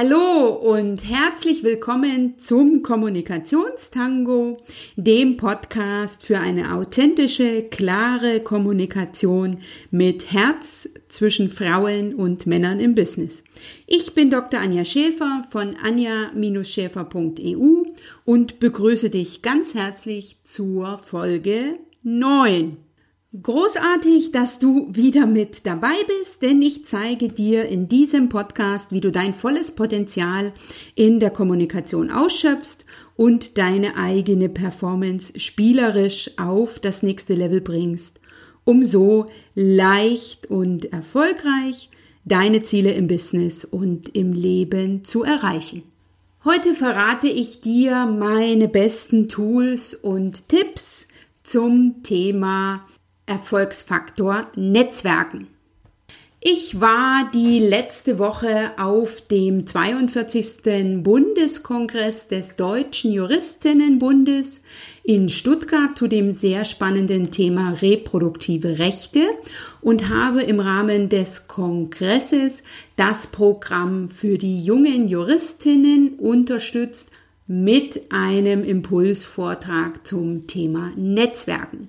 Hallo und herzlich willkommen zum Kommunikationstango, dem Podcast für eine authentische, klare Kommunikation mit Herz zwischen Frauen und Männern im Business. Ich bin Dr. Anja Schäfer von anja-schäfer.eu und begrüße dich ganz herzlich zur Folge 9. Großartig, dass du wieder mit dabei bist, denn ich zeige dir in diesem Podcast, wie du dein volles Potenzial in der Kommunikation ausschöpfst und deine eigene Performance spielerisch auf das nächste Level bringst, um so leicht und erfolgreich deine Ziele im Business und im Leben zu erreichen. Heute verrate ich dir meine besten Tools und Tipps zum Thema Erfolgsfaktor Netzwerken. Ich war die letzte Woche auf dem 42. Bundeskongress des Deutschen Juristinnenbundes in Stuttgart zu dem sehr spannenden Thema reproduktive Rechte und habe im Rahmen des Kongresses das Programm für die jungen Juristinnen unterstützt mit einem Impulsvortrag zum Thema Netzwerken.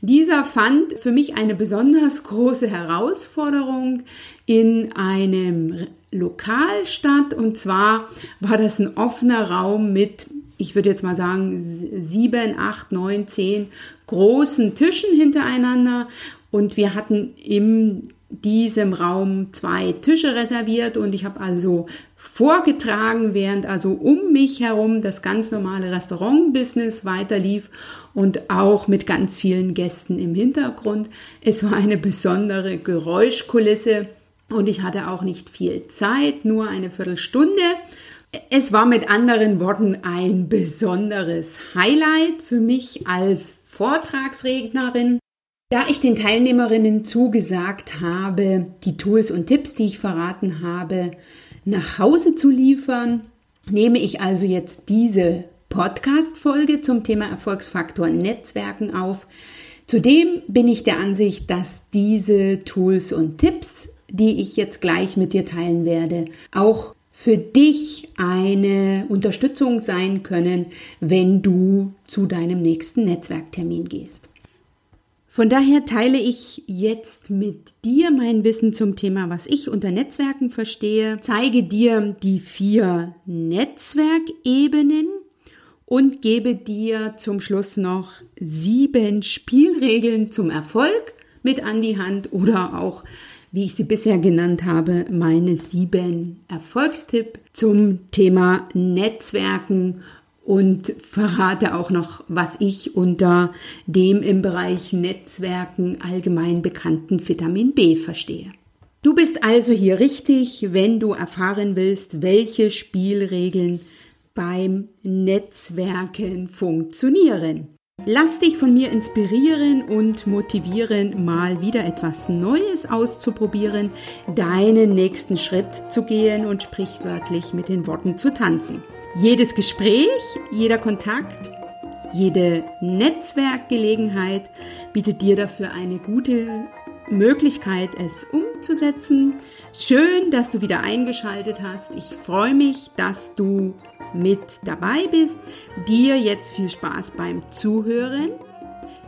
Dieser fand für mich eine besonders große Herausforderung in einem Lokal statt. Und zwar war das ein offener Raum mit, ich würde jetzt mal sagen, sieben, acht, neun, zehn großen Tischen hintereinander. Und wir hatten in diesem Raum zwei Tische reserviert und ich habe also vorgetragen, während also um mich herum das ganz normale Restaurant-Business weiterlief und auch mit ganz vielen Gästen im Hintergrund. Es war eine besondere Geräuschkulisse und ich hatte auch nicht viel Zeit, nur eine Viertelstunde. Es war mit anderen Worten ein besonderes Highlight für mich als Vortragsrednerin. Da ich den Teilnehmerinnen zugesagt habe, die Tools und Tipps, die ich verraten habe, nach Hause zu liefern, nehme ich also jetzt diese Podcast-Folge zum Thema Erfolgsfaktor Netzwerken auf. Zudem bin ich der Ansicht, dass diese Tools und Tipps, die ich jetzt gleich mit dir teilen werde, auch für dich eine Unterstützung sein können, wenn du zu deinem nächsten Netzwerktermin gehst. Von daher teile ich jetzt mit dir mein Wissen zum Thema, was ich unter Netzwerken verstehe, zeige dir die vier Netzwerkebenen und gebe dir zum Schluss noch sieben Spielregeln zum Erfolg mit an die Hand oder auch, wie ich sie bisher genannt habe, meine sieben Erfolgstipp zum Thema Netzwerken und verrate auch noch, was ich unter dem im Bereich Netzwerken allgemein bekannten Vitamin B verstehe. Du bist also hier richtig, wenn du erfahren willst, welche Spielregeln beim Netzwerken funktionieren. Lass dich von mir inspirieren und motivieren, mal wieder etwas Neues auszuprobieren, deinen nächsten Schritt zu gehen und sprichwörtlich mit den Worten zu tanzen. Jedes Gespräch, jeder Kontakt, jede Netzwerkgelegenheit bietet dir dafür eine gute Möglichkeit, es umzusetzen. Schön, dass du wieder eingeschaltet hast. Ich freue mich, dass du mit dabei bist. Dir jetzt viel Spaß beim Zuhören.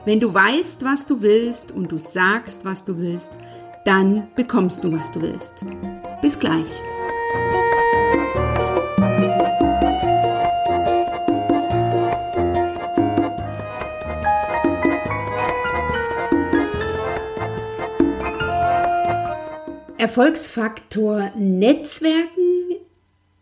Wenn du weißt, was du willst und du sagst, was du willst, dann bekommst du, was du willst. Bis gleich. Erfolgsfaktor Netzwerken,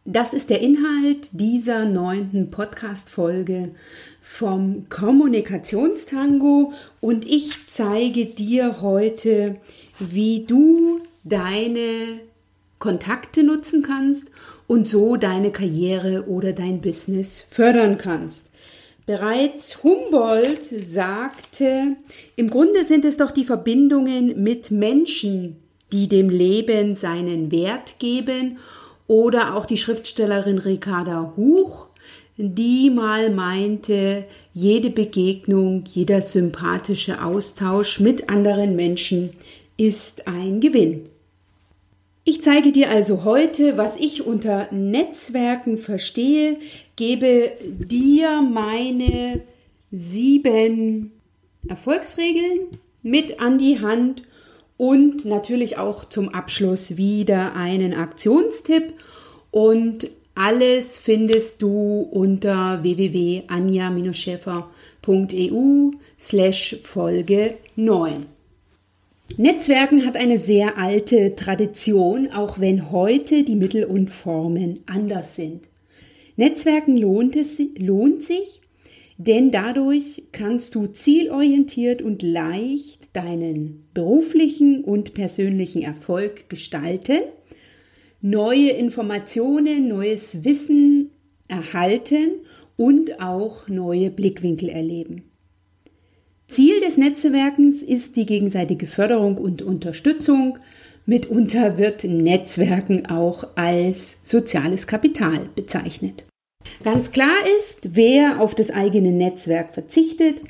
das ist der Inhalt dieser neunten Podcast-Folge vom Kommunikationstango und ich zeige dir heute, wie du deine Kontakte nutzen kannst und so deine Karriere oder dein Business fördern kannst. Bereits Humboldt sagte, im Grunde sind es doch die Verbindungen mit Menschen, die dem Leben seinen Wert geben, oder auch die Schriftstellerin Ricarda Huch, die mal meinte, jede Begegnung, jeder sympathische Austausch mit anderen Menschen ist ein Gewinn. Ich zeige dir also heute, was ich unter Netzwerken verstehe, gebe dir meine sieben Erfolgsregeln mit an die Hand und natürlich auch zum Abschluss wieder einen Aktionstipp und alles findest du unter www.anja-schäfer.eu slash Folge 9. Netzwerken hat eine sehr alte Tradition, auch wenn heute die Mittel und Formen anders sind. Netzwerken lohnt, es, lohnt sich, denn dadurch kannst du zielorientiert und leicht deinen beruflichen und persönlichen Erfolg gestalten, neue Informationen, neues Wissen erhalten und auch neue Blickwinkel erleben. Ziel des Netzwerkens ist die gegenseitige Förderung und Unterstützung. Mitunter wird Netzwerken auch als soziales Kapital bezeichnet. Ganz klar ist, wer auf das eigene Netzwerk verzichtet,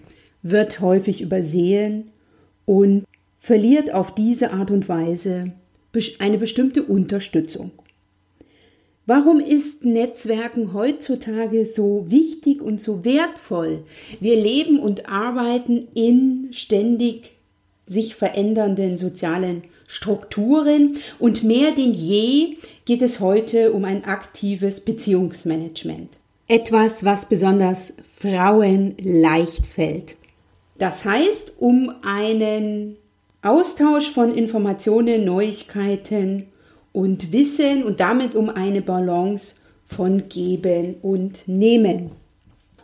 wird häufig übersehen und verliert auf diese Art und Weise eine bestimmte Unterstützung. Warum ist Netzwerken heutzutage so wichtig und so wertvoll? Wir leben und arbeiten in ständig sich verändernden sozialen Strukturen und mehr denn je geht es heute um ein aktives Beziehungsmanagement. Etwas, was besonders Frauen leicht fällt. Das heißt, um einen Austausch von Informationen, Neuigkeiten und Wissen und damit um eine Balance von Geben und Nehmen.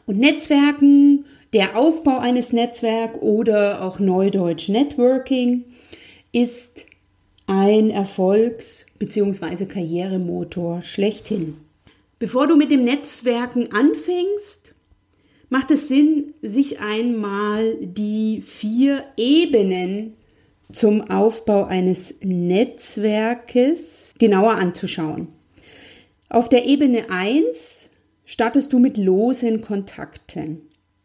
Und Netzwerken, der Aufbau eines Netzwerks oder auch Neudeutsch Networking ist ein Erfolgs- bzw. Karrieremotor schlechthin. Bevor du mit dem Netzwerken anfängst, macht es Sinn, sich einmal die vier Ebenen zum Aufbau eines Netzwerkes genauer anzuschauen. Auf der Ebene 1 startest du mit losen Kontakten.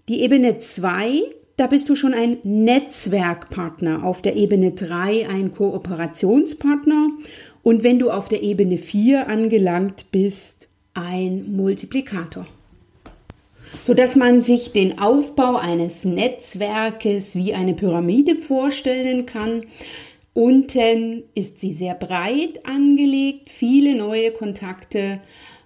Die Ebene 2, da bist du schon ein Netzwerkpartner. Auf der Ebene 3 ein Kooperationspartner. Und wenn du auf der Ebene 4 angelangt bist, ein Multiplikator so dass man sich den Aufbau eines Netzwerkes wie eine Pyramide vorstellen kann. Unten ist sie sehr breit angelegt, viele neue Kontakte.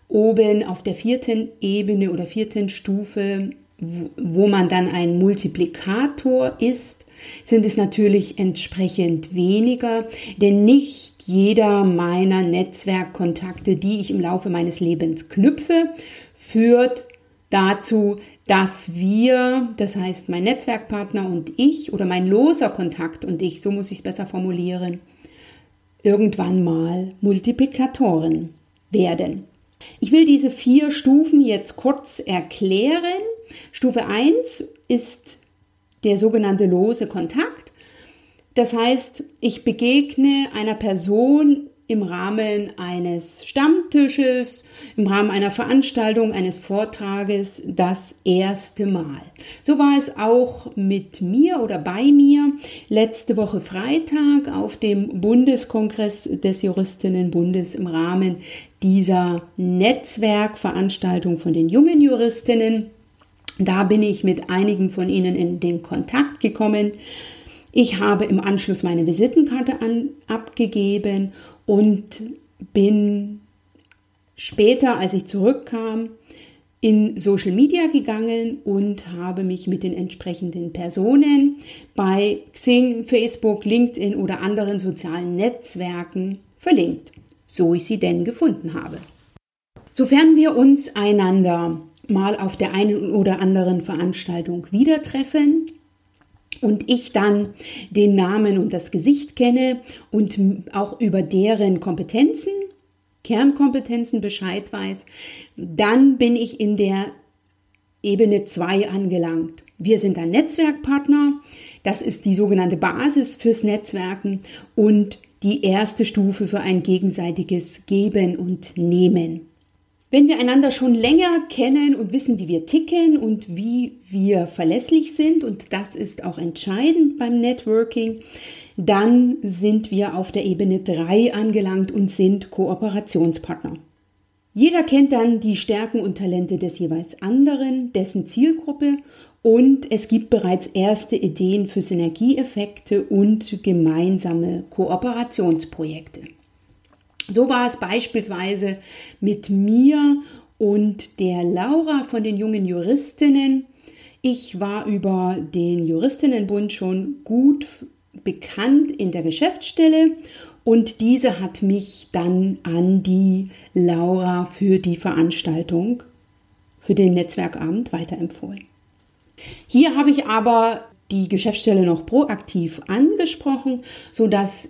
Oben auf der vierten Ebene oder vierten Stufe, wo man dann ein Multiplikator ist, sind es natürlich entsprechend weniger, denn nicht jeder meiner Netzwerkkontakte, die ich im Laufe meines Lebens knüpfe, führt dazu, dass wir, das heißt mein Netzwerkpartner und ich oder mein loser Kontakt und ich, so muss ich es besser formulieren, irgendwann mal Multiplikatoren werden. Ich will diese vier Stufen jetzt kurz erklären. Stufe 1 ist der sogenannte lose Kontakt. Das heißt, ich begegne einer Person im Rahmen eines Stammtisches, im Rahmen einer Veranstaltung, eines Vortrages das erste Mal. So war es auch mit mir oder bei mir letzte Woche Freitag auf dem Bundeskongress des Juristinnenbundes im Rahmen dieser Netzwerkveranstaltung von den jungen Juristinnen. Da bin ich mit einigen von ihnen in den Kontakt gekommen. Ich habe im Anschluss meine Visitenkarte an, abgegeben und bin später, als ich zurückkam, in Social Media gegangen und habe mich mit den entsprechenden Personen bei Xing, Facebook, LinkedIn oder anderen sozialen Netzwerken verlinkt, so ich sie denn gefunden habe. Sofern wir uns einander mal auf der einen oder anderen Veranstaltung wieder treffen, und ich dann den Namen und das Gesicht kenne und auch über deren Kompetenzen, Kernkompetenzen Bescheid weiß, dann bin ich in der Ebene 2 angelangt. Wir sind ein Netzwerkpartner, das ist die sogenannte Basis fürs Netzwerken und die erste Stufe für ein gegenseitiges Geben und Nehmen. Wenn wir einander schon länger kennen und wissen, wie wir ticken und wie wir verlässlich sind, und das ist auch entscheidend beim Networking, dann sind wir auf der Ebene 3 angelangt und sind Kooperationspartner. Jeder kennt dann die Stärken und Talente des jeweils anderen, dessen Zielgruppe und es gibt bereits erste Ideen für Synergieeffekte und gemeinsame Kooperationsprojekte. So war es beispielsweise mit mir und der Laura von den jungen Juristinnen. Ich war über den Juristinnenbund schon gut bekannt in der Geschäftsstelle und diese hat mich dann an die Laura für die Veranstaltung, für den Netzwerkabend weiterempfohlen. Hier habe ich aber die Geschäftsstelle noch proaktiv angesprochen, sodass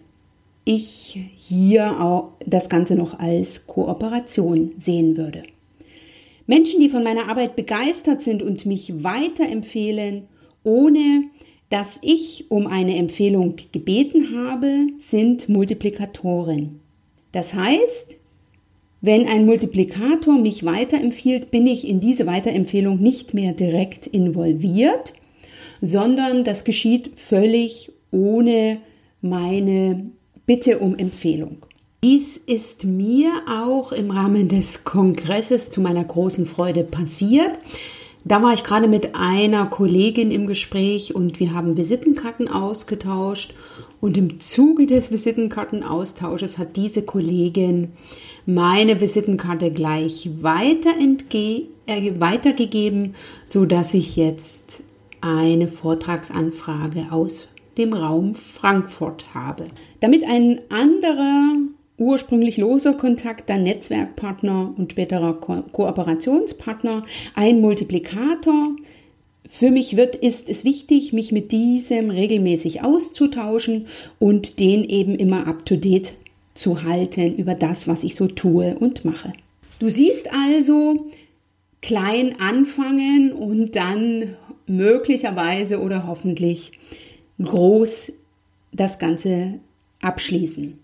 ich hier auch das Ganze noch als Kooperation sehen würde. Menschen, die von meiner Arbeit begeistert sind und mich weiterempfehlen, ohne dass ich um eine Empfehlung gebeten habe, sind Multiplikatoren. Das heißt, wenn ein Multiplikator mich weiterempfiehlt, bin ich in diese Weiterempfehlung nicht mehr direkt involviert, sondern das geschieht völlig ohne meine Bitte um Empfehlung. Dies ist mir auch im Rahmen des Kongresses zu meiner großen Freude passiert. Da war ich gerade mit einer Kollegin im Gespräch und wir haben Visitenkarten ausgetauscht. Und im Zuge des Visitenkartenaustausches hat diese Kollegin meine Visitenkarte gleich weiter äh, weitergegeben, so dass ich jetzt eine Vortragsanfrage aus dem Raum Frankfurt habe. Damit ein anderer ursprünglich loser Kontakt, dann Netzwerkpartner und späterer Ko Kooperationspartner, ein Multiplikator. Für mich wird, ist es wichtig, mich mit diesem regelmäßig auszutauschen und den eben immer up to date zu halten über das, was ich so tue und mache. Du siehst also, klein anfangen und dann möglicherweise oder hoffentlich groß das Ganze abschließen.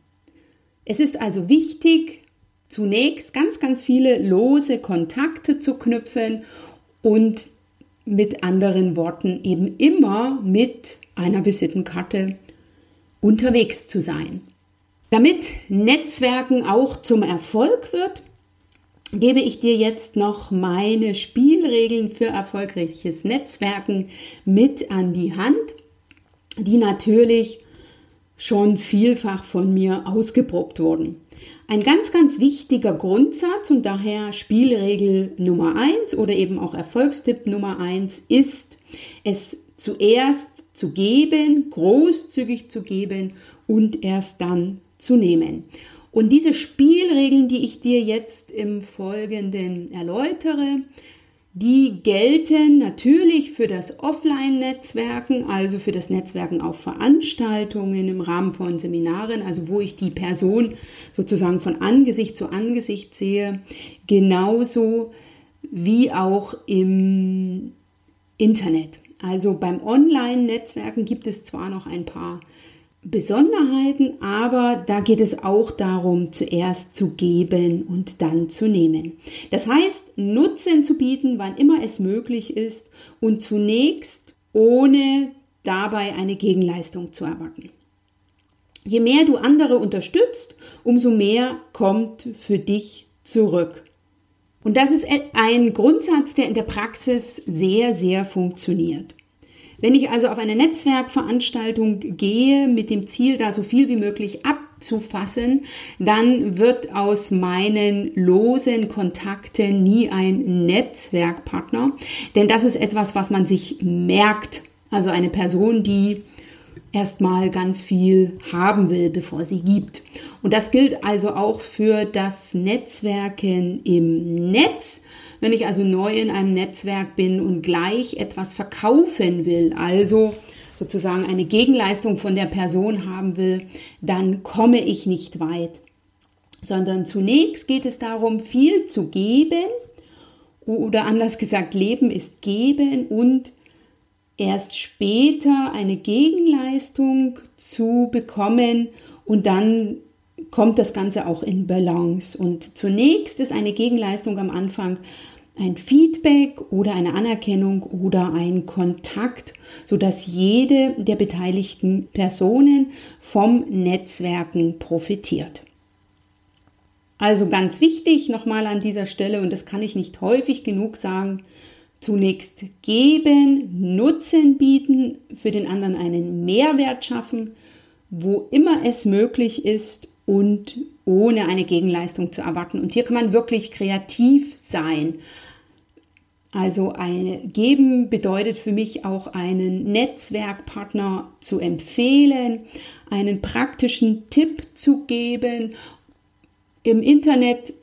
Es ist also wichtig, zunächst ganz, ganz viele lose Kontakte zu knüpfen und mit anderen Worten eben immer mit einer Visitenkarte unterwegs zu sein. Damit Netzwerken auch zum Erfolg wird, gebe ich dir jetzt noch meine Spielregeln für erfolgreiches Netzwerken mit an die Hand, die natürlich schon vielfach von mir ausgeprobt wurden. Ein ganz, ganz wichtiger Grundsatz und daher Spielregel Nummer eins oder eben auch Erfolgstipp Nummer eins ist, es zuerst zu geben, großzügig zu geben und erst dann zu nehmen. Und diese Spielregeln, die ich dir jetzt im Folgenden erläutere, die gelten natürlich für das Offline-Netzwerken, also für das Netzwerken auf Veranstaltungen im Rahmen von Seminaren, also wo ich die Person sozusagen von Angesicht zu Angesicht sehe, genauso wie auch im Internet. Also beim Online-Netzwerken gibt es zwar noch ein paar Besonderheiten, aber da geht es auch darum, zuerst zu geben und dann zu nehmen. Das heißt, Nutzen zu bieten, wann immer es möglich ist und zunächst ohne dabei eine Gegenleistung zu erwarten. Je mehr du andere unterstützt, umso mehr kommt für dich zurück. Und das ist ein Grundsatz, der in der Praxis sehr, sehr funktioniert. Wenn ich also auf eine Netzwerkveranstaltung gehe mit dem Ziel, da so viel wie möglich abzufassen, dann wird aus meinen losen Kontakten nie ein Netzwerkpartner, denn das ist etwas, was man sich merkt. Also eine Person, die erstmal ganz viel haben will, bevor sie gibt. Und das gilt also auch für das Netzwerken im Netz. Wenn ich also neu in einem Netzwerk bin und gleich etwas verkaufen will, also sozusagen eine Gegenleistung von der Person haben will, dann komme ich nicht weit. Sondern zunächst geht es darum, viel zu geben oder anders gesagt, Leben ist geben und erst später eine Gegenleistung zu bekommen und dann kommt das Ganze auch in Balance. Und zunächst ist eine Gegenleistung am Anfang ein Feedback oder eine Anerkennung oder ein Kontakt, sodass jede der beteiligten Personen vom Netzwerken profitiert. Also ganz wichtig nochmal an dieser Stelle, und das kann ich nicht häufig genug sagen, zunächst geben, Nutzen bieten, für den anderen einen Mehrwert schaffen, wo immer es möglich ist und ohne eine Gegenleistung zu erwarten. Und hier kann man wirklich kreativ sein. Also ein geben bedeutet für mich auch einen Netzwerkpartner zu empfehlen, einen praktischen Tipp zu geben, im Internet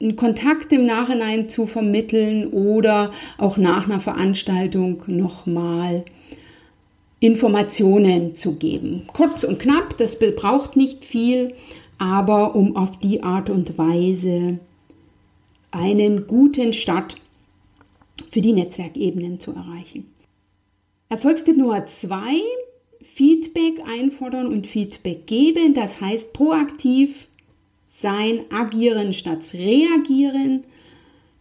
einen Kontakt im Nachhinein zu vermitteln oder auch nach einer Veranstaltung nochmal Informationen zu geben. Kurz und knapp, das braucht nicht viel, aber um auf die Art und Weise einen guten Start für die Netzwerkebenen zu erreichen. Erfolgstipp Nummer zwei, Feedback einfordern und Feedback geben. Das heißt proaktiv sein, agieren statt reagieren.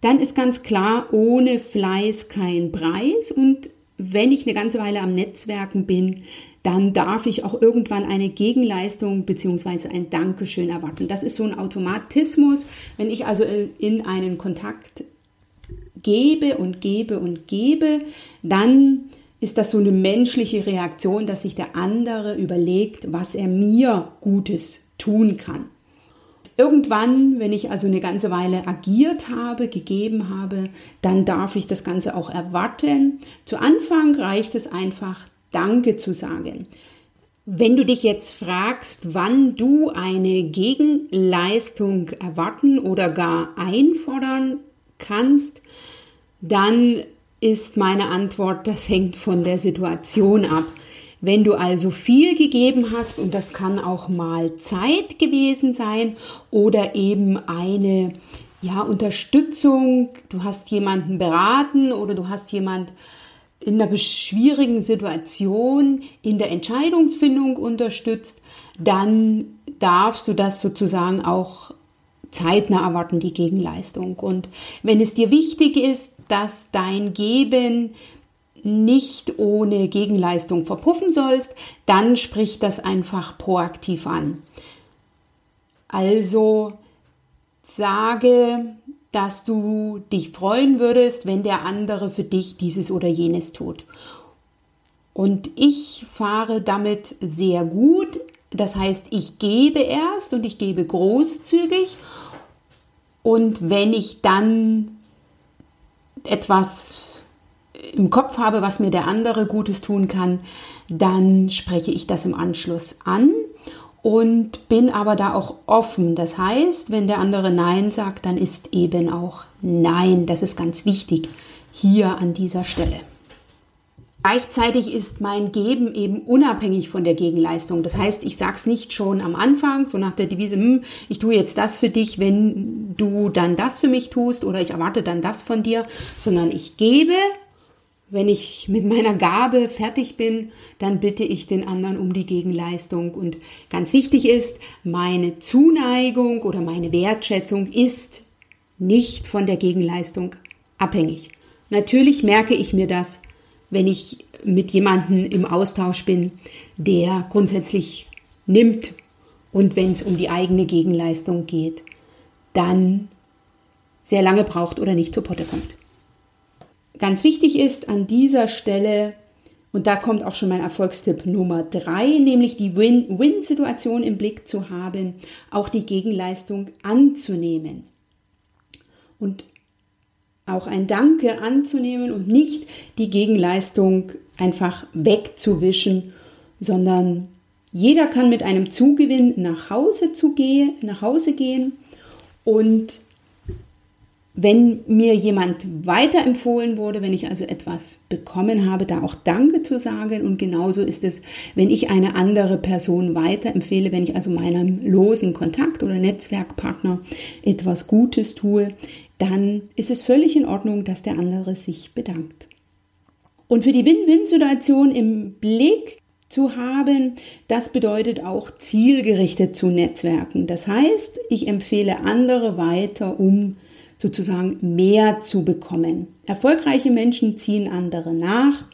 Dann ist ganz klar, ohne Fleiß kein Preis. Und wenn ich eine ganze Weile am Netzwerken bin, dann darf ich auch irgendwann eine Gegenleistung bzw. ein Dankeschön erwarten. Das ist so ein Automatismus. Wenn ich also in einen Kontakt gebe und gebe und gebe, dann ist das so eine menschliche Reaktion, dass sich der andere überlegt, was er mir Gutes tun kann. Irgendwann, wenn ich also eine ganze Weile agiert habe, gegeben habe, dann darf ich das Ganze auch erwarten. Zu Anfang reicht es einfach, Danke zu sagen. Wenn du dich jetzt fragst, wann du eine Gegenleistung erwarten oder gar einfordern kannst, dann ist meine Antwort, das hängt von der Situation ab. Wenn du also viel gegeben hast, und das kann auch mal Zeit gewesen sein oder eben eine ja, Unterstützung, du hast jemanden beraten oder du hast jemand in einer schwierigen Situation in der Entscheidungsfindung unterstützt, dann darfst du das sozusagen auch zeitnah erwarten, die Gegenleistung. Und wenn es dir wichtig ist, dass dein Geben nicht ohne Gegenleistung verpuffen sollst, dann sprich das einfach proaktiv an. Also sage, dass du dich freuen würdest, wenn der andere für dich dieses oder jenes tut. Und ich fahre damit sehr gut. Das heißt, ich gebe erst und ich gebe großzügig. Und wenn ich dann etwas im Kopf habe, was mir der andere Gutes tun kann, dann spreche ich das im Anschluss an und bin aber da auch offen. Das heißt, wenn der andere Nein sagt, dann ist eben auch Nein. Das ist ganz wichtig hier an dieser Stelle. Gleichzeitig ist mein Geben eben unabhängig von der Gegenleistung. Das heißt, ich sage es nicht schon am Anfang, so nach der Devise, hm, ich tue jetzt das für dich, wenn du dann das für mich tust oder ich erwarte dann das von dir, sondern ich gebe. Wenn ich mit meiner Gabe fertig bin, dann bitte ich den anderen um die Gegenleistung. Und ganz wichtig ist, meine Zuneigung oder meine Wertschätzung ist nicht von der Gegenleistung abhängig. Natürlich merke ich mir das, wenn ich mit jemandem im Austausch bin, der grundsätzlich nimmt und wenn es um die eigene Gegenleistung geht, dann sehr lange braucht oder nicht zur Potte kommt. Ganz wichtig ist an dieser Stelle, und da kommt auch schon mein Erfolgstipp Nummer drei, nämlich die Win-Win-Situation im Blick zu haben, auch die Gegenleistung anzunehmen. Und auch ein Danke anzunehmen und nicht die Gegenleistung einfach wegzuwischen, sondern jeder kann mit einem Zugewinn nach Hause, zu gehen, nach Hause gehen und wenn mir jemand weiterempfohlen wurde, wenn ich also etwas bekommen habe, da auch Danke zu sagen. Und genauso ist es, wenn ich eine andere Person weiterempfehle, wenn ich also meinem losen Kontakt oder Netzwerkpartner etwas Gutes tue, dann ist es völlig in Ordnung, dass der andere sich bedankt. Und für die Win-Win-Situation im Blick zu haben. Das bedeutet auch zielgerichtet zu Netzwerken. Das heißt, ich empfehle andere weiter, um sozusagen mehr zu bekommen. Erfolgreiche Menschen ziehen andere nach.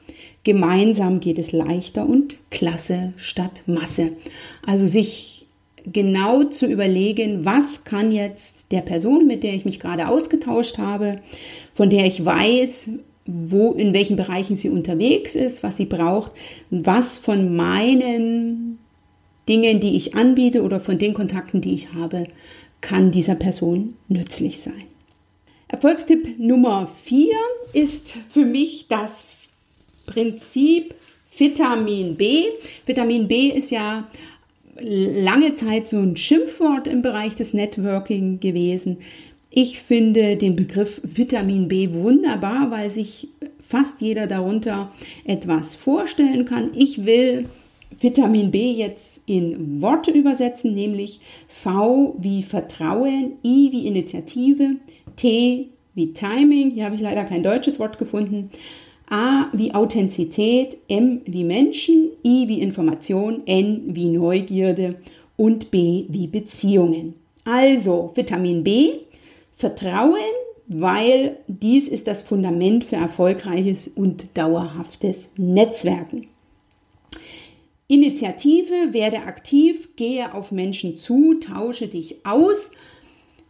Gemeinsam geht es leichter und Klasse statt Masse. Also sich genau zu überlegen, was kann jetzt der Person, mit der ich mich gerade ausgetauscht habe, von der ich weiß, wo, in welchen Bereichen sie unterwegs ist, was sie braucht, was von meinen Dingen, die ich anbiete oder von den Kontakten, die ich habe, kann dieser Person nützlich sein. Erfolgstipp Nummer vier ist für mich das Prinzip Vitamin B. Vitamin B ist ja lange Zeit so ein Schimpfwort im Bereich des Networking gewesen. Ich finde den Begriff Vitamin B wunderbar, weil sich fast jeder darunter etwas vorstellen kann. Ich will Vitamin B jetzt in Worte übersetzen, nämlich V wie Vertrauen, I wie Initiative, T wie Timing, hier habe ich leider kein deutsches Wort gefunden, A wie Authentizität, M wie Menschen, I wie Information, N wie Neugierde und B wie Beziehungen. Also Vitamin B Vertrauen, weil dies ist das Fundament für erfolgreiches und dauerhaftes Netzwerken. Initiative, werde aktiv, gehe auf Menschen zu, tausche dich aus.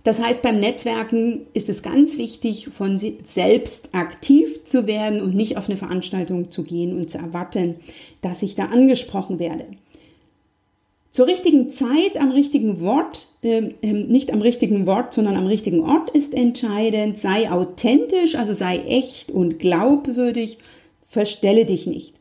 Das heißt, beim Netzwerken ist es ganz wichtig, von selbst aktiv zu werden und nicht auf eine Veranstaltung zu gehen und zu erwarten, dass ich da angesprochen werde. Zur richtigen Zeit am richtigen Wort, äh, nicht am richtigen Wort, sondern am richtigen Ort ist entscheidend. Sei authentisch, also sei echt und glaubwürdig. Verstelle dich nicht.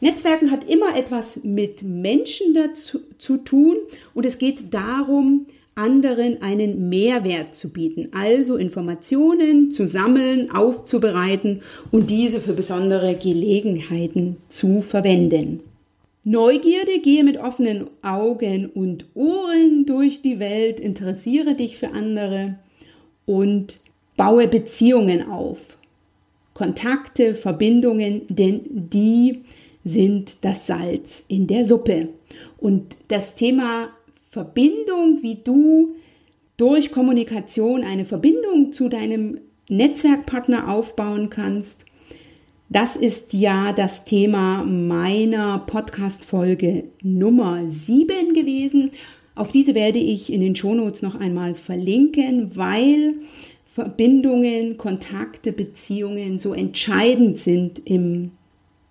Netzwerken hat immer etwas mit Menschen dazu zu tun und es geht darum, anderen einen Mehrwert zu bieten, also Informationen zu sammeln, aufzubereiten und diese für besondere Gelegenheiten zu verwenden. Neugierde, gehe mit offenen Augen und Ohren durch die Welt, interessiere dich für andere und baue Beziehungen auf. Kontakte, Verbindungen, denn die sind das Salz in der Suppe. Und das Thema Verbindung, wie du durch Kommunikation eine Verbindung zu deinem Netzwerkpartner aufbauen kannst, das ist ja das Thema meiner Podcast-Folge Nummer 7 gewesen. Auf diese werde ich in den Shownotes noch einmal verlinken, weil Verbindungen, Kontakte, Beziehungen so entscheidend sind im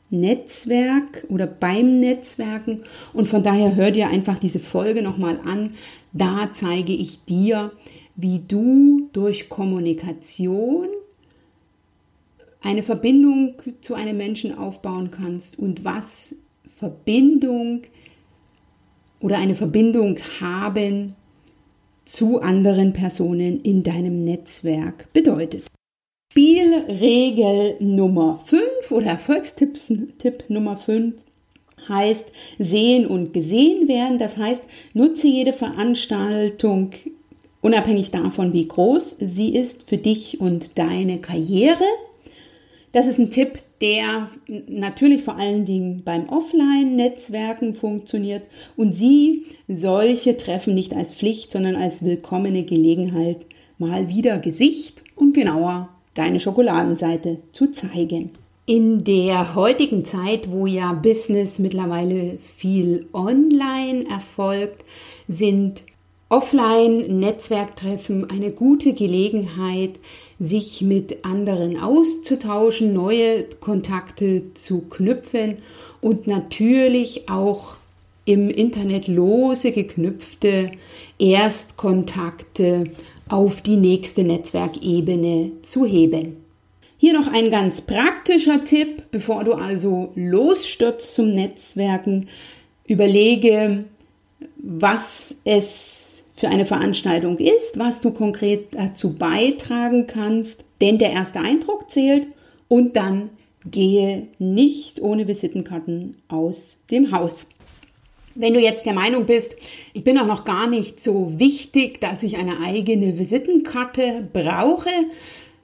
Netzwerk oder beim Netzwerken. Und von daher hör dir einfach diese Folge nochmal an. Da zeige ich dir, wie du durch Kommunikation eine Verbindung zu einem Menschen aufbauen kannst und was Verbindung oder eine Verbindung haben zu anderen Personen in deinem Netzwerk bedeutet. Spielregel Nummer 5 oder Erfolgstipp Nummer 5 heißt sehen und gesehen werden. Das heißt, nutze jede Veranstaltung unabhängig davon, wie groß sie ist, für dich und deine Karriere. Das ist ein Tipp, der natürlich vor allen Dingen beim Offline-Netzwerken funktioniert und Sie solche Treffen nicht als Pflicht, sondern als willkommene Gelegenheit, mal wieder Gesicht und genauer deine Schokoladenseite zu zeigen. In der heutigen Zeit, wo ja Business mittlerweile viel online erfolgt, sind Offline-Netzwerktreffen eine gute Gelegenheit, sich mit anderen auszutauschen, neue Kontakte zu knüpfen und natürlich auch im Internet lose geknüpfte Erstkontakte auf die nächste Netzwerkebene zu heben. Hier noch ein ganz praktischer Tipp, bevor du also losstürzt zum Netzwerken. Überlege, was es für eine Veranstaltung ist, was du konkret dazu beitragen kannst, denn der erste Eindruck zählt und dann gehe nicht ohne Visitenkarten aus dem Haus. Wenn du jetzt der Meinung bist, ich bin auch noch gar nicht so wichtig, dass ich eine eigene Visitenkarte brauche,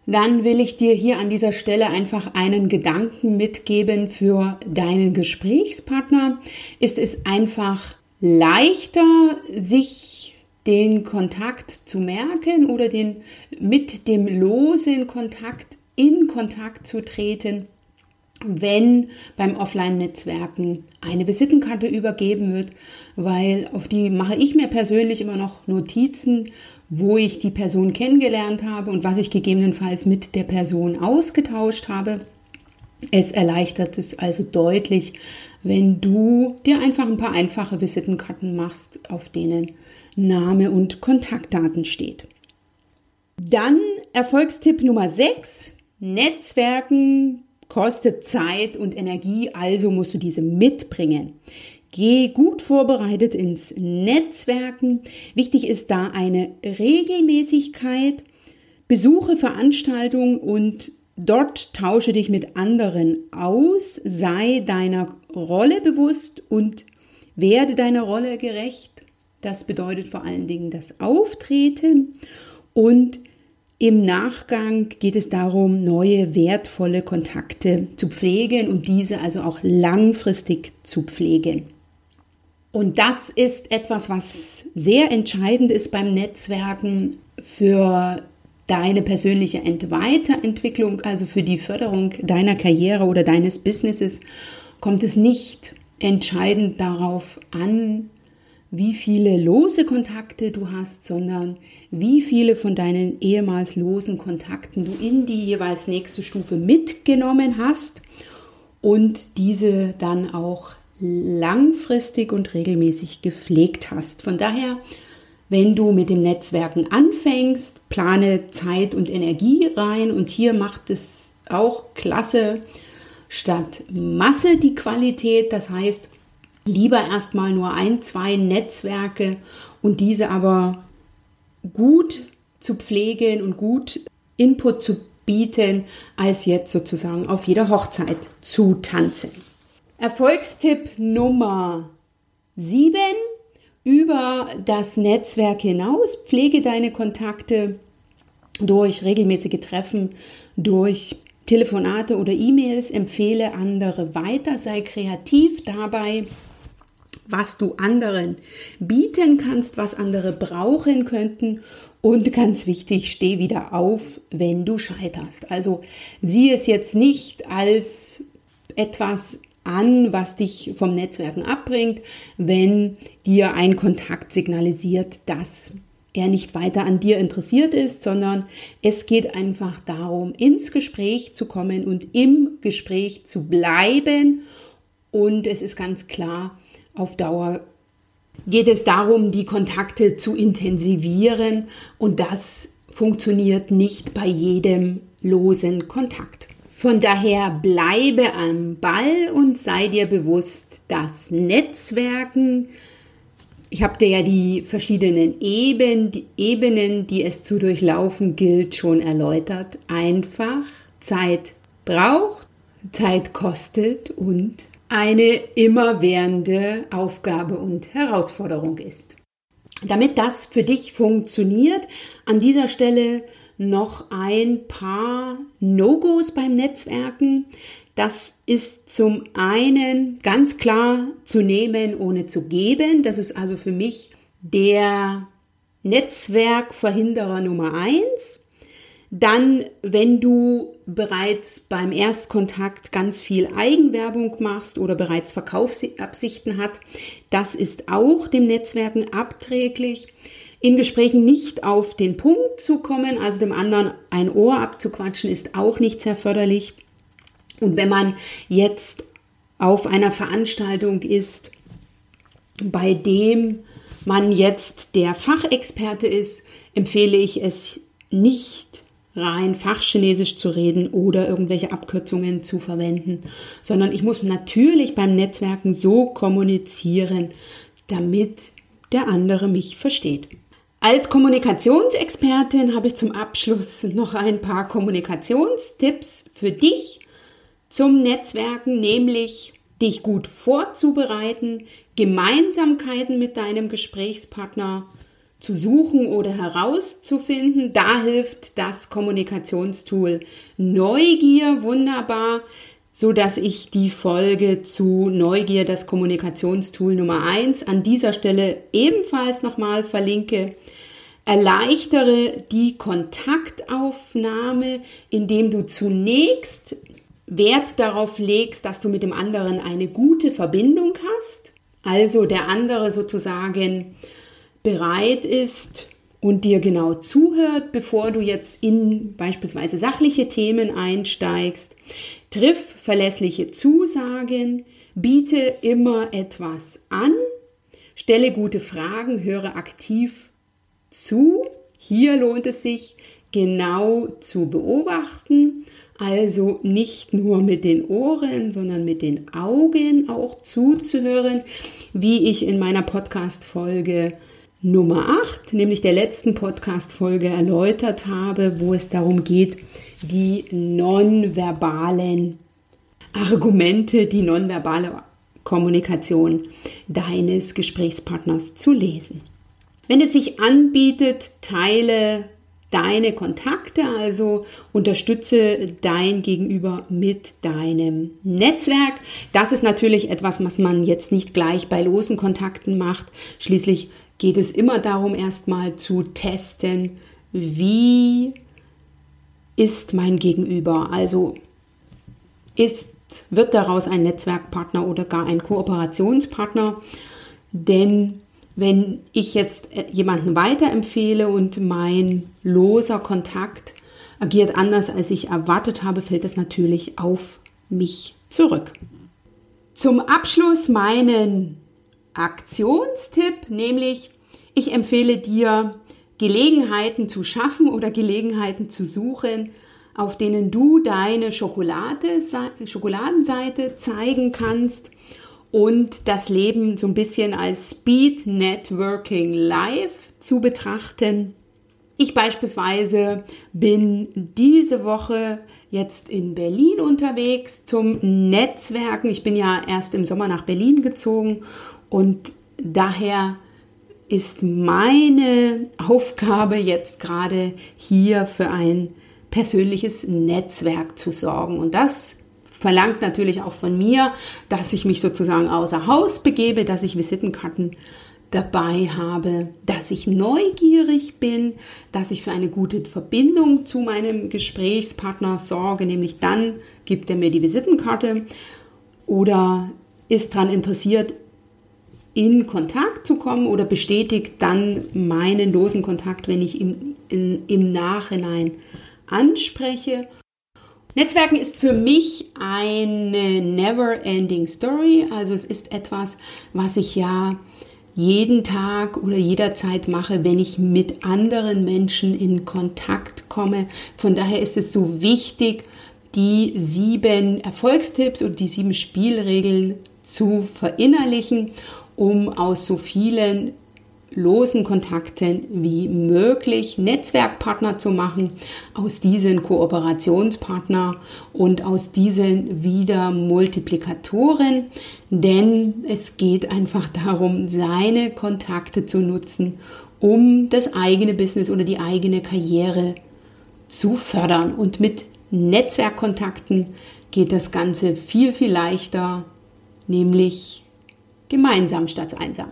dann will ich dir hier an dieser Stelle einfach einen Gedanken mitgeben für deinen Gesprächspartner. Ist es einfach leichter, sich den Kontakt zu merken oder den, mit dem losen Kontakt in Kontakt zu treten, wenn beim Offline-Netzwerken eine Visitenkarte übergeben wird, weil auf die mache ich mir persönlich immer noch Notizen, wo ich die Person kennengelernt habe und was ich gegebenenfalls mit der Person ausgetauscht habe. Es erleichtert es also deutlich, wenn du dir einfach ein paar einfache Visitenkarten machst, auf denen Name und Kontaktdaten steht. Dann Erfolgstipp Nummer 6. Netzwerken kostet Zeit und Energie, also musst du diese mitbringen. Geh gut vorbereitet ins Netzwerken. Wichtig ist da eine Regelmäßigkeit. Besuche Veranstaltungen und dort tausche dich mit anderen aus. Sei deiner Rolle bewusst und werde deiner Rolle gerecht. Das bedeutet vor allen Dingen das Auftreten und im Nachgang geht es darum, neue wertvolle Kontakte zu pflegen und diese also auch langfristig zu pflegen. Und das ist etwas, was sehr entscheidend ist beim Netzwerken für deine persönliche Weiterentwicklung, also für die Förderung deiner Karriere oder deines Businesses, kommt es nicht entscheidend darauf an, wie viele lose Kontakte du hast, sondern wie viele von deinen ehemals losen Kontakten du in die jeweils nächste Stufe mitgenommen hast und diese dann auch langfristig und regelmäßig gepflegt hast. Von daher, wenn du mit dem Netzwerken anfängst, plane Zeit und Energie rein und hier macht es auch klasse statt Masse die Qualität. Das heißt, lieber erstmal nur ein, zwei Netzwerke und diese aber gut zu pflegen und gut Input zu bieten, als jetzt sozusagen auf jeder Hochzeit zu tanzen. Erfolgstipp Nummer 7. Über das Netzwerk hinaus pflege deine Kontakte durch regelmäßige Treffen, durch Telefonate oder E-Mails, empfehle andere weiter, sei kreativ dabei, was du anderen bieten kannst, was andere brauchen könnten. Und ganz wichtig, steh wieder auf, wenn du scheiterst. Also sieh es jetzt nicht als etwas an, was dich vom Netzwerken abbringt, wenn dir ein Kontakt signalisiert, dass er nicht weiter an dir interessiert ist, sondern es geht einfach darum, ins Gespräch zu kommen und im Gespräch zu bleiben. Und es ist ganz klar, auf Dauer geht es darum, die Kontakte zu intensivieren und das funktioniert nicht bei jedem losen Kontakt. Von daher bleibe am Ball und sei dir bewusst, dass Netzwerken, ich habe dir ja die verschiedenen Eben, die Ebenen, die es zu durchlaufen gilt, schon erläutert, einfach Zeit braucht, Zeit kostet und eine immerwährende Aufgabe und Herausforderung ist. Damit das für dich funktioniert, an dieser Stelle noch ein paar No-Gos beim Netzwerken. Das ist zum einen ganz klar zu nehmen, ohne zu geben. Das ist also für mich der Netzwerkverhinderer Nummer eins. Dann, wenn du bereits beim Erstkontakt ganz viel Eigenwerbung machst oder bereits Verkaufsabsichten hat, das ist auch dem Netzwerken abträglich. In Gesprächen nicht auf den Punkt zu kommen, also dem anderen ein Ohr abzuquatschen, ist auch nicht sehr förderlich. Und wenn man jetzt auf einer Veranstaltung ist, bei dem man jetzt der Fachexperte ist, empfehle ich es nicht rein Fachchinesisch zu reden oder irgendwelche Abkürzungen zu verwenden, sondern ich muss natürlich beim Netzwerken so kommunizieren, damit der andere mich versteht. Als Kommunikationsexpertin habe ich zum Abschluss noch ein paar Kommunikationstipps für dich zum Netzwerken, nämlich dich gut vorzubereiten, Gemeinsamkeiten mit deinem Gesprächspartner zu suchen oder herauszufinden. Da hilft das Kommunikationstool Neugier wunderbar, so dass ich die Folge zu Neugier, das Kommunikationstool Nummer eins an dieser Stelle ebenfalls nochmal verlinke. Erleichtere die Kontaktaufnahme, indem du zunächst Wert darauf legst, dass du mit dem anderen eine gute Verbindung hast. Also der andere sozusagen bereit ist und dir genau zuhört, bevor du jetzt in beispielsweise sachliche Themen einsteigst. Triff verlässliche Zusagen, biete immer etwas an, stelle gute Fragen, höre aktiv zu. Hier lohnt es sich, genau zu beobachten, also nicht nur mit den Ohren, sondern mit den Augen auch zuzuhören, wie ich in meiner Podcast-Folge Nummer 8, nämlich der letzten Podcast-Folge erläutert habe, wo es darum geht, die nonverbalen Argumente, die nonverbale Kommunikation deines Gesprächspartners zu lesen. Wenn es sich anbietet, teile deine Kontakte, also unterstütze dein Gegenüber mit deinem Netzwerk. Das ist natürlich etwas, was man jetzt nicht gleich bei losen Kontakten macht. Schließlich geht es immer darum, erstmal zu testen, wie ist mein Gegenüber. Also ist, wird daraus ein Netzwerkpartner oder gar ein Kooperationspartner. Denn wenn ich jetzt äh, jemanden weiterempfehle und mein loser Kontakt agiert anders, als ich erwartet habe, fällt das natürlich auf mich zurück. Zum Abschluss meinen Aktionstipp, nämlich ich empfehle dir, Gelegenheiten zu schaffen oder Gelegenheiten zu suchen, auf denen du deine Schokolade, Schokoladenseite zeigen kannst und das Leben so ein bisschen als Speed Networking Live zu betrachten. Ich beispielsweise bin diese Woche jetzt in Berlin unterwegs zum Netzwerken. Ich bin ja erst im Sommer nach Berlin gezogen und daher ist meine Aufgabe jetzt gerade hier für ein persönliches Netzwerk zu sorgen. Und das verlangt natürlich auch von mir, dass ich mich sozusagen außer Haus begebe, dass ich Visitenkarten dabei habe, dass ich neugierig bin, dass ich für eine gute Verbindung zu meinem Gesprächspartner sorge, nämlich dann gibt er mir die Visitenkarte oder ist daran interessiert, in Kontakt zu kommen oder bestätigt dann meinen losen Kontakt, wenn ich ihn im Nachhinein anspreche. Netzwerken ist für mich eine never-ending Story. Also es ist etwas, was ich ja jeden Tag oder jederzeit mache, wenn ich mit anderen Menschen in Kontakt komme. Von daher ist es so wichtig, die sieben Erfolgstipps und die sieben Spielregeln zu verinnerlichen, um aus so vielen losen Kontakten wie möglich Netzwerkpartner zu machen, aus diesen Kooperationspartner und aus diesen wieder Multiplikatoren, denn es geht einfach darum, seine Kontakte zu nutzen, um das eigene Business oder die eigene Karriere zu fördern. Und mit Netzwerkkontakten geht das Ganze viel, viel leichter, nämlich gemeinsam statt einsam.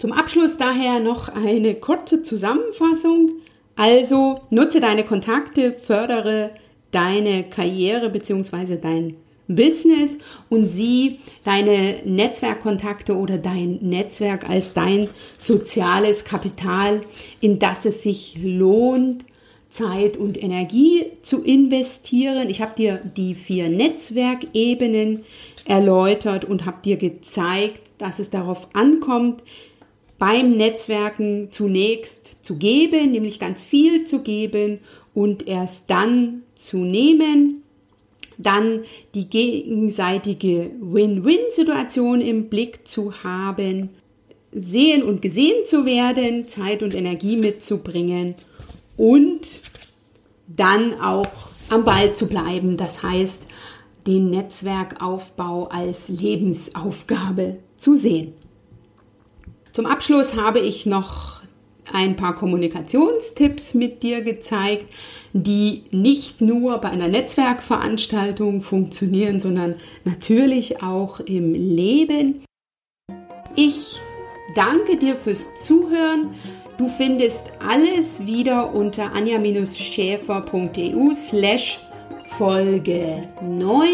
Zum Abschluss daher noch eine kurze Zusammenfassung. Also nutze deine Kontakte, fördere deine Karriere bzw. dein Business und sieh deine Netzwerkkontakte oder dein Netzwerk als dein soziales Kapital, in das es sich lohnt, Zeit und Energie zu investieren. Ich habe dir die vier Netzwerkebenen erläutert und habe dir gezeigt, dass es darauf ankommt, beim Netzwerken zunächst zu geben, nämlich ganz viel zu geben und erst dann zu nehmen. Dann die gegenseitige Win-Win-Situation im Blick zu haben, sehen und gesehen zu werden, Zeit und Energie mitzubringen und dann auch am Ball zu bleiben. Das heißt, den Netzwerkaufbau als Lebensaufgabe zu sehen. Zum Abschluss habe ich noch ein paar Kommunikationstipps mit dir gezeigt, die nicht nur bei einer Netzwerkveranstaltung funktionieren, sondern natürlich auch im Leben. Ich danke dir fürs Zuhören. Du findest alles wieder unter anja-schäfer.eu slash Folge 9.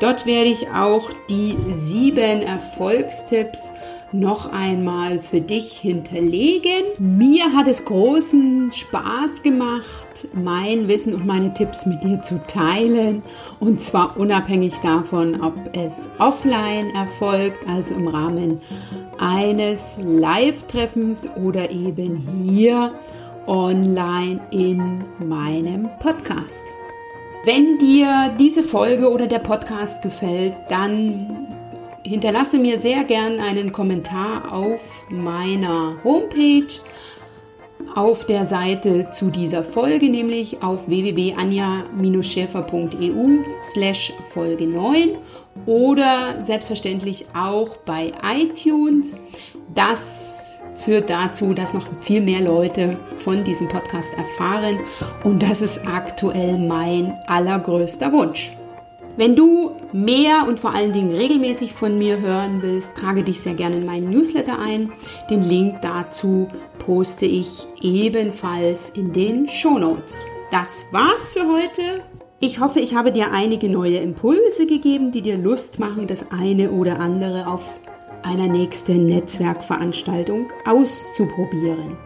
Dort werde ich auch die sieben Erfolgstipps noch einmal für dich hinterlegen. Mir hat es großen Spaß gemacht, mein Wissen und meine Tipps mit dir zu teilen. Und zwar unabhängig davon, ob es offline erfolgt, also im Rahmen eines Live-Treffens oder eben hier online in meinem Podcast. Wenn dir diese Folge oder der Podcast gefällt, dann hinterlasse mir sehr gern einen Kommentar auf meiner Homepage, auf der Seite zu dieser Folge, nämlich auf www.anja-schäfer.eu slash Folge 9 oder selbstverständlich auch bei iTunes. Das führt dazu, dass noch viel mehr Leute von diesem Podcast erfahren und das ist aktuell mein allergrößter Wunsch. Wenn du mehr und vor allen Dingen regelmäßig von mir hören willst, trage dich sehr gerne in meinen Newsletter ein. Den Link dazu poste ich ebenfalls in den Show Notes. Das war's für heute. Ich hoffe, ich habe dir einige neue Impulse gegeben, die dir Lust machen, das eine oder andere auf einer nächsten Netzwerkveranstaltung auszuprobieren.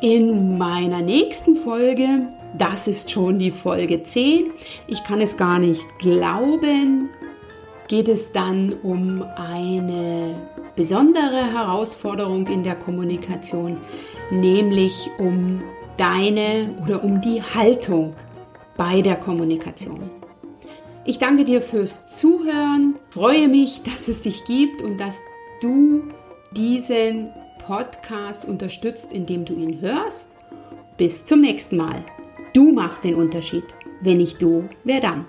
In meiner nächsten Folge das ist schon die Folge 10. Ich kann es gar nicht glauben. Geht es dann um eine besondere Herausforderung in der Kommunikation, nämlich um deine oder um die Haltung bei der Kommunikation. Ich danke dir fürs Zuhören, freue mich, dass es dich gibt und dass du diesen Podcast unterstützt, indem du ihn hörst. Bis zum nächsten Mal. Du machst den Unterschied. Wenn nicht du, wer dann?